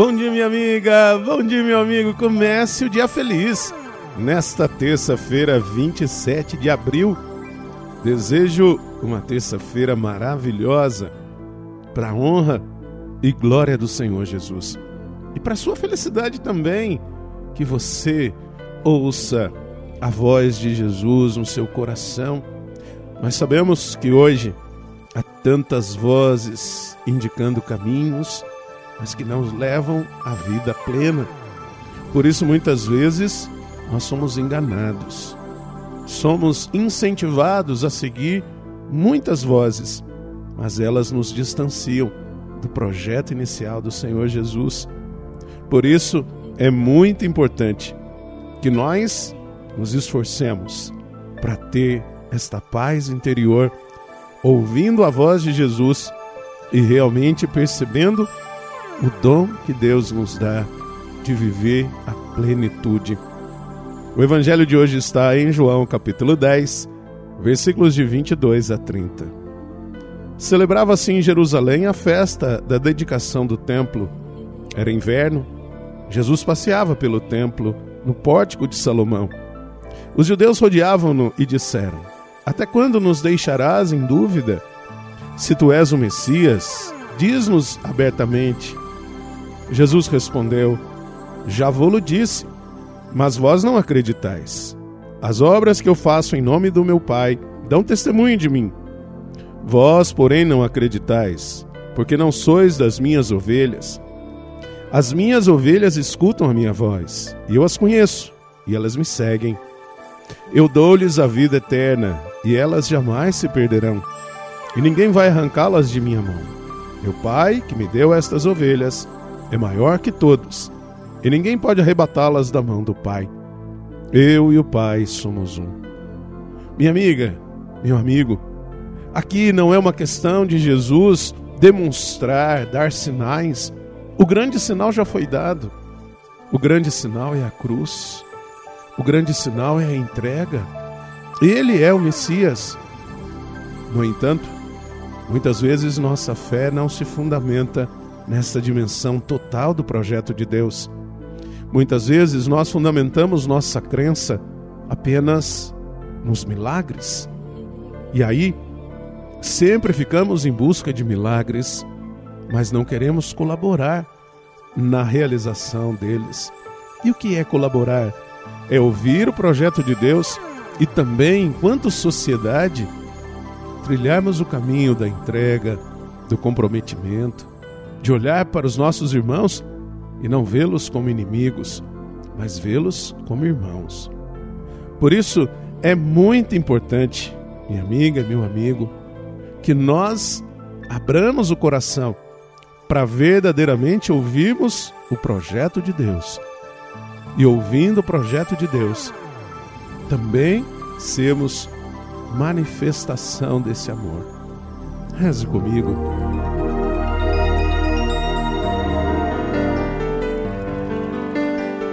Bom dia, minha amiga. Bom dia, meu amigo. Comece o dia feliz. Nesta terça-feira, 27 de abril, desejo uma terça-feira maravilhosa para a honra e glória do Senhor Jesus. E para sua felicidade também, que você ouça a voz de Jesus no seu coração. Nós sabemos que hoje há tantas vozes indicando caminhos, mas que não levam à vida plena. Por isso, muitas vezes, nós somos enganados. Somos incentivados a seguir muitas vozes, mas elas nos distanciam do projeto inicial do Senhor Jesus. Por isso, é muito importante que nós nos esforcemos para ter esta paz interior, ouvindo a voz de Jesus e realmente percebendo o dom que Deus nos dá de viver a plenitude. O evangelho de hoje está em João capítulo 10, versículos de 22 a 30. Celebrava-se em Jerusalém a festa da dedicação do templo. Era inverno. Jesus passeava pelo templo, no pórtico de Salomão. Os judeus rodeavam-no e disseram: Até quando nos deixarás em dúvida? Se tu és o Messias, diz-nos abertamente. Jesus respondeu: Já vou-lo disse, mas vós não acreditais. As obras que eu faço em nome do meu Pai dão testemunho de mim. Vós, porém, não acreditais, porque não sois das minhas ovelhas. As minhas ovelhas escutam a minha voz, e eu as conheço, e elas me seguem. Eu dou-lhes a vida eterna, e elas jamais se perderão, e ninguém vai arrancá-las de minha mão. Meu Pai, que me deu estas ovelhas, é maior que todos, e ninguém pode arrebatá-las da mão do Pai. Eu e o Pai somos um. Minha amiga, meu amigo, aqui não é uma questão de Jesus demonstrar, dar sinais. O grande sinal já foi dado. O grande sinal é a cruz. O grande sinal é a entrega. Ele é o Messias. No entanto, muitas vezes nossa fé não se fundamenta nessa dimensão total do projeto de Deus. Muitas vezes nós fundamentamos nossa crença apenas nos milagres. E aí, sempre ficamos em busca de milagres, mas não queremos colaborar na realização deles. E o que é colaborar? É ouvir o projeto de Deus e também, enquanto sociedade, trilharmos o caminho da entrega, do comprometimento, de olhar para os nossos irmãos e não vê-los como inimigos, mas vê-los como irmãos. Por isso, é muito importante, minha amiga, meu amigo, que nós abramos o coração para verdadeiramente ouvirmos o projeto de Deus. E ouvindo o projeto de Deus, também sermos manifestação desse amor. Reze comigo.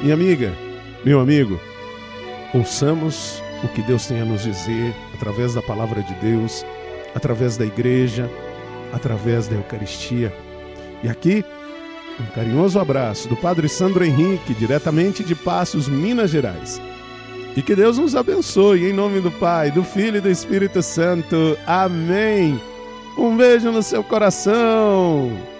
Minha amiga, meu amigo, ouçamos o que Deus tem a nos dizer através da palavra de Deus, através da igreja, através da Eucaristia. E aqui, um carinhoso abraço do Padre Sandro Henrique, diretamente de Passos, Minas Gerais. E que Deus nos abençoe, em nome do Pai, do Filho e do Espírito Santo. Amém. Um beijo no seu coração.